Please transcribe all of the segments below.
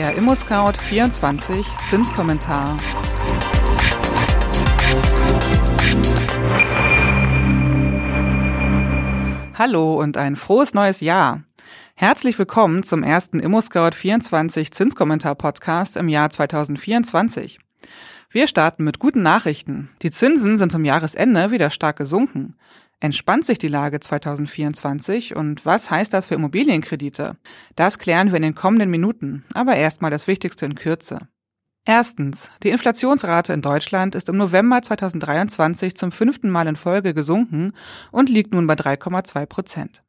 Der ImmoScout 24 Zinskommentar. Hallo und ein frohes neues Jahr. Herzlich willkommen zum ersten ImmoScout 24 Zinskommentar Podcast im Jahr 2024. Wir starten mit guten Nachrichten. Die Zinsen sind zum Jahresende wieder stark gesunken. Entspannt sich die Lage 2024 und was heißt das für Immobilienkredite? Das klären wir in den kommenden Minuten, aber erstmal das Wichtigste in Kürze. Erstens. Die Inflationsrate in Deutschland ist im November 2023 zum fünften Mal in Folge gesunken und liegt nun bei 3,2 Prozent.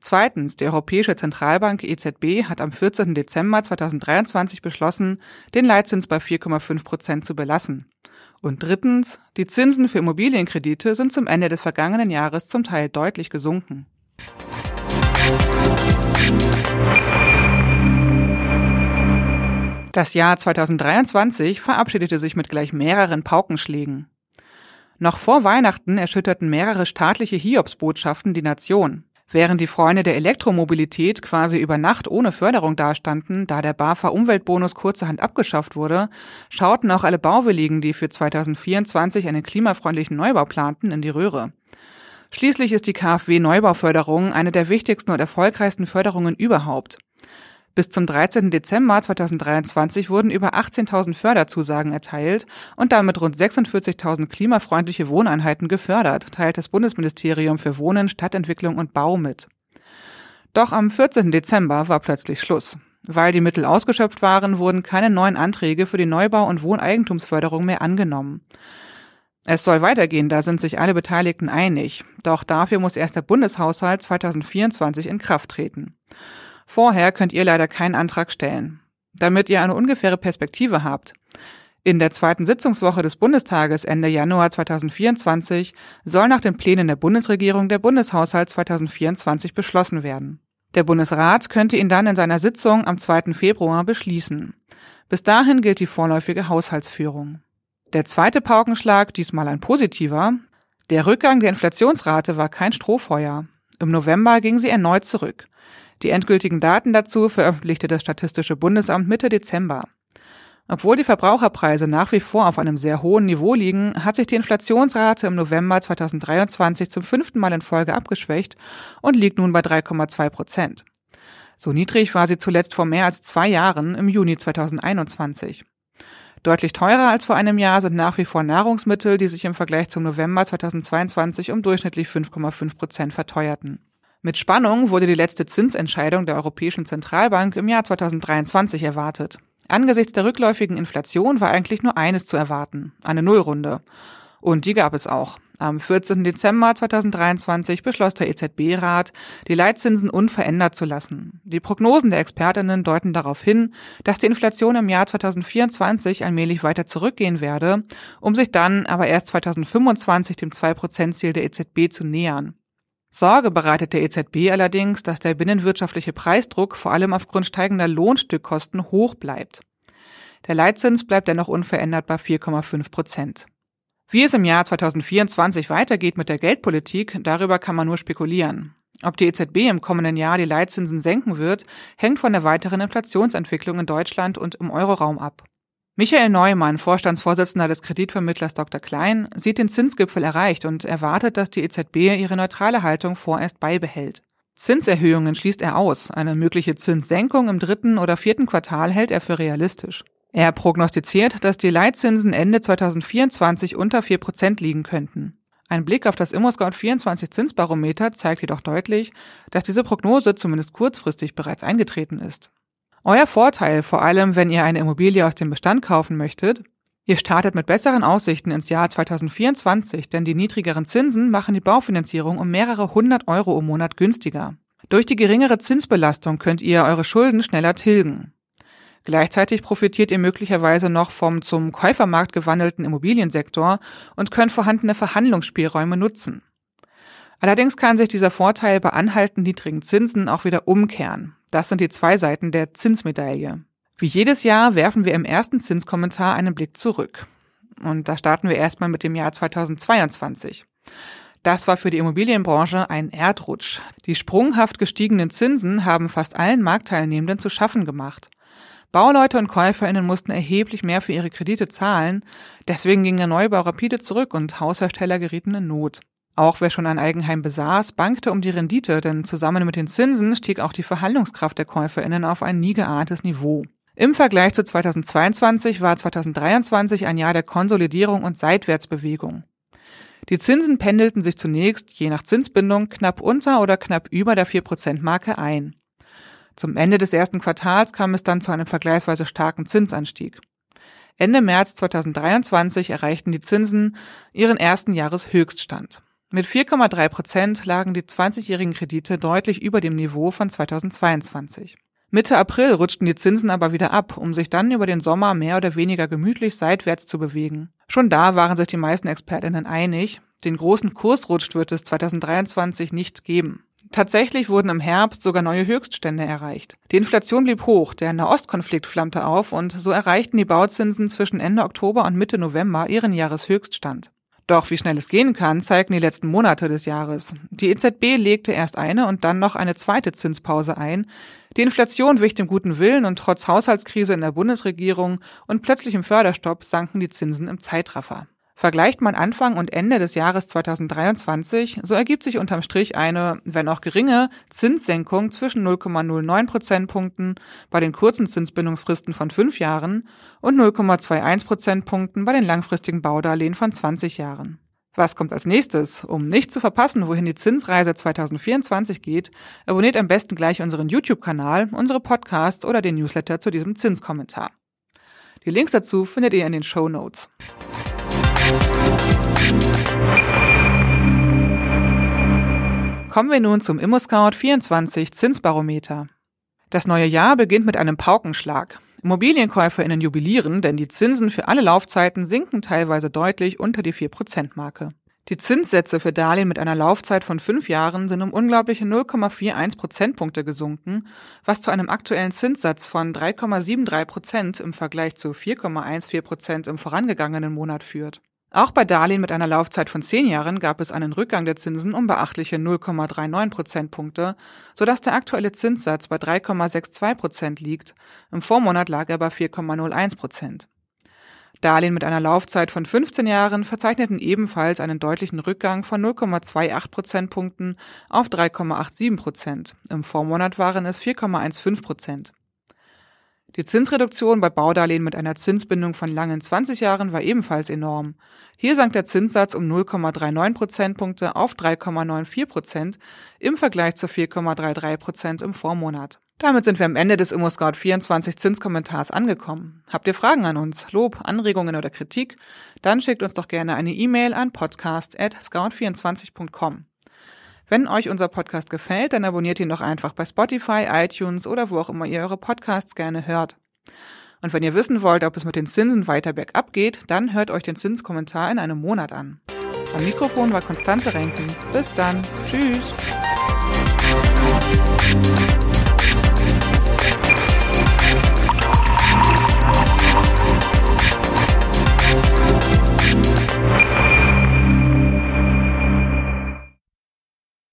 Zweitens. Die Europäische Zentralbank EZB hat am 14. Dezember 2023 beschlossen, den Leitzins bei 4,5 Prozent zu belassen. Und drittens, die Zinsen für Immobilienkredite sind zum Ende des vergangenen Jahres zum Teil deutlich gesunken. Das Jahr 2023 verabschiedete sich mit gleich mehreren Paukenschlägen. Noch vor Weihnachten erschütterten mehrere staatliche Hiobsbotschaften die Nation. Während die Freunde der Elektromobilität quasi über Nacht ohne Förderung dastanden, da der BAFA Umweltbonus kurzerhand abgeschafft wurde, schauten auch alle Bauwilligen, die für 2024 einen klimafreundlichen Neubau planten, in die Röhre. Schließlich ist die KfW Neubauförderung eine der wichtigsten und erfolgreichsten Förderungen überhaupt. Bis zum 13. Dezember 2023 wurden über 18.000 Förderzusagen erteilt und damit rund 46.000 klimafreundliche Wohneinheiten gefördert, teilt das Bundesministerium für Wohnen, Stadtentwicklung und Bau mit. Doch am 14. Dezember war plötzlich Schluss. Weil die Mittel ausgeschöpft waren, wurden keine neuen Anträge für die Neubau- und Wohneigentumsförderung mehr angenommen. Es soll weitergehen, da sind sich alle Beteiligten einig. Doch dafür muss erst der Bundeshaushalt 2024 in Kraft treten. Vorher könnt ihr leider keinen Antrag stellen. Damit ihr eine ungefähre Perspektive habt. In der zweiten Sitzungswoche des Bundestages Ende Januar 2024 soll nach den Plänen der Bundesregierung der Bundeshaushalt 2024 beschlossen werden. Der Bundesrat könnte ihn dann in seiner Sitzung am 2. Februar beschließen. Bis dahin gilt die vorläufige Haushaltsführung. Der zweite Paukenschlag, diesmal ein positiver. Der Rückgang der Inflationsrate war kein Strohfeuer. Im November ging sie erneut zurück. Die endgültigen Daten dazu veröffentlichte das Statistische Bundesamt Mitte Dezember. Obwohl die Verbraucherpreise nach wie vor auf einem sehr hohen Niveau liegen, hat sich die Inflationsrate im November 2023 zum fünften Mal in Folge abgeschwächt und liegt nun bei 3,2 Prozent. So niedrig war sie zuletzt vor mehr als zwei Jahren im Juni 2021. Deutlich teurer als vor einem Jahr sind nach wie vor Nahrungsmittel, die sich im Vergleich zum November 2022 um durchschnittlich 5,5 Prozent verteuerten. Mit Spannung wurde die letzte Zinsentscheidung der Europäischen Zentralbank im Jahr 2023 erwartet. Angesichts der rückläufigen Inflation war eigentlich nur eines zu erwarten, eine Nullrunde. Und die gab es auch. Am 14. Dezember 2023 beschloss der EZB-Rat, die Leitzinsen unverändert zu lassen. Die Prognosen der Expertinnen deuten darauf hin, dass die Inflation im Jahr 2024 allmählich weiter zurückgehen werde, um sich dann aber erst 2025 dem 2%-Ziel der EZB zu nähern. Sorge bereitet der EZB allerdings, dass der binnenwirtschaftliche Preisdruck vor allem aufgrund steigender Lohnstückkosten hoch bleibt. Der Leitzins bleibt dennoch unverändert bei 4,5 Prozent. Wie es im Jahr 2024 weitergeht mit der Geldpolitik, darüber kann man nur spekulieren. Ob die EZB im kommenden Jahr die Leitzinsen senken wird, hängt von der weiteren Inflationsentwicklung in Deutschland und im Euroraum ab. Michael Neumann, Vorstandsvorsitzender des Kreditvermittlers Dr. Klein, sieht den Zinsgipfel erreicht und erwartet, dass die EZB ihre neutrale Haltung vorerst beibehält. Zinserhöhungen schließt er aus. Eine mögliche Zinssenkung im dritten oder vierten Quartal hält er für realistisch. Er prognostiziert, dass die Leitzinsen Ende 2024 unter 4 Prozent liegen könnten. Ein Blick auf das ImmoScout24 Zinsbarometer zeigt jedoch deutlich, dass diese Prognose zumindest kurzfristig bereits eingetreten ist. Euer Vorteil, vor allem wenn ihr eine Immobilie aus dem Bestand kaufen möchtet, ihr startet mit besseren Aussichten ins Jahr 2024, denn die niedrigeren Zinsen machen die Baufinanzierung um mehrere hundert Euro im Monat günstiger. Durch die geringere Zinsbelastung könnt ihr eure Schulden schneller tilgen. Gleichzeitig profitiert ihr möglicherweise noch vom zum Käufermarkt gewandelten Immobiliensektor und könnt vorhandene Verhandlungsspielräume nutzen. Allerdings kann sich dieser Vorteil bei anhaltend niedrigen Zinsen auch wieder umkehren. Das sind die zwei Seiten der Zinsmedaille. Wie jedes Jahr werfen wir im ersten Zinskommentar einen Blick zurück. Und da starten wir erstmal mit dem Jahr 2022. Das war für die Immobilienbranche ein Erdrutsch. Die sprunghaft gestiegenen Zinsen haben fast allen Marktteilnehmenden zu schaffen gemacht. Bauleute und KäuferInnen mussten erheblich mehr für ihre Kredite zahlen, deswegen ging der Neubau rapide zurück und Haushersteller gerieten in Not. Auch wer schon ein Eigenheim besaß, bankte um die Rendite, denn zusammen mit den Zinsen stieg auch die Verhandlungskraft der KäuferInnen auf ein nie geahntes Niveau. Im Vergleich zu 2022 war 2023 ein Jahr der Konsolidierung und Seitwärtsbewegung. Die Zinsen pendelten sich zunächst, je nach Zinsbindung, knapp unter oder knapp über der 4%-Marke ein. Zum Ende des ersten Quartals kam es dann zu einem vergleichsweise starken Zinsanstieg. Ende März 2023 erreichten die Zinsen ihren ersten Jahreshöchststand. Mit 4,3 Prozent lagen die 20-jährigen Kredite deutlich über dem Niveau von 2022. Mitte April rutschten die Zinsen aber wieder ab, um sich dann über den Sommer mehr oder weniger gemütlich seitwärts zu bewegen. Schon da waren sich die meisten Expertinnen einig, den großen Kursrutsch wird es 2023 nicht geben. Tatsächlich wurden im Herbst sogar neue Höchststände erreicht. Die Inflation blieb hoch, der Nahostkonflikt flammte auf und so erreichten die Bauzinsen zwischen Ende Oktober und Mitte November ihren Jahreshöchststand. Doch wie schnell es gehen kann, zeigten die letzten Monate des Jahres. Die EZB legte erst eine und dann noch eine zweite Zinspause ein. Die Inflation wich dem guten Willen und trotz Haushaltskrise in der Bundesregierung und plötzlichem Förderstopp sanken die Zinsen im Zeitraffer. Vergleicht man Anfang und Ende des Jahres 2023, so ergibt sich unterm Strich eine, wenn auch geringe, Zinssenkung zwischen 0,09 Prozentpunkten bei den kurzen Zinsbindungsfristen von fünf Jahren und 0,21 Prozentpunkten bei den langfristigen Baudarlehen von 20 Jahren. Was kommt als nächstes? Um nicht zu verpassen, wohin die Zinsreise 2024 geht, abonniert am besten gleich unseren YouTube-Kanal, unsere Podcasts oder den Newsletter zu diesem Zinskommentar. Die Links dazu findet ihr in den Show Notes. Kommen wir nun zum ImmoScout 24 Zinsbarometer. Das neue Jahr beginnt mit einem Paukenschlag. ImmobilienkäuferInnen jubilieren, denn die Zinsen für alle Laufzeiten sinken teilweise deutlich unter die 4%-Marke. Die Zinssätze für Darlehen mit einer Laufzeit von fünf Jahren sind um unglaubliche 0,41 Prozentpunkte gesunken, was zu einem aktuellen Zinssatz von 3,73 Prozent im Vergleich zu 4,14 Prozent im vorangegangenen Monat führt. Auch bei Darlehen mit einer Laufzeit von zehn Jahren gab es einen Rückgang der Zinsen um beachtliche 0,39 Prozentpunkte, sodass der aktuelle Zinssatz bei 3,62 Prozent liegt. Im Vormonat lag er bei 4,01 Prozent. Darlehen mit einer Laufzeit von 15 Jahren verzeichneten ebenfalls einen deutlichen Rückgang von 0,28 Prozentpunkten auf 3,87 Prozent. Im Vormonat waren es 4,15 Prozent. Die Zinsreduktion bei Baudarlehen mit einer Zinsbindung von langen 20 Jahren war ebenfalls enorm. Hier sank der Zinssatz um 0,39 Prozentpunkte auf 3,94 Prozent im Vergleich zu 4,33 Prozent im Vormonat. Damit sind wir am Ende des ImmoScout 24 Zinskommentars angekommen. Habt ihr Fragen an uns, Lob, Anregungen oder Kritik? Dann schickt uns doch gerne eine E-Mail an podcast@scout24.com. Wenn euch unser Podcast gefällt, dann abonniert ihn doch einfach bei Spotify, iTunes oder wo auch immer ihr eure Podcasts gerne hört. Und wenn ihr wissen wollt, ob es mit den Zinsen weiter bergab geht, dann hört euch den Zinskommentar in einem Monat an. Am Mikrofon war Konstanze Renken. Bis dann. Tschüss.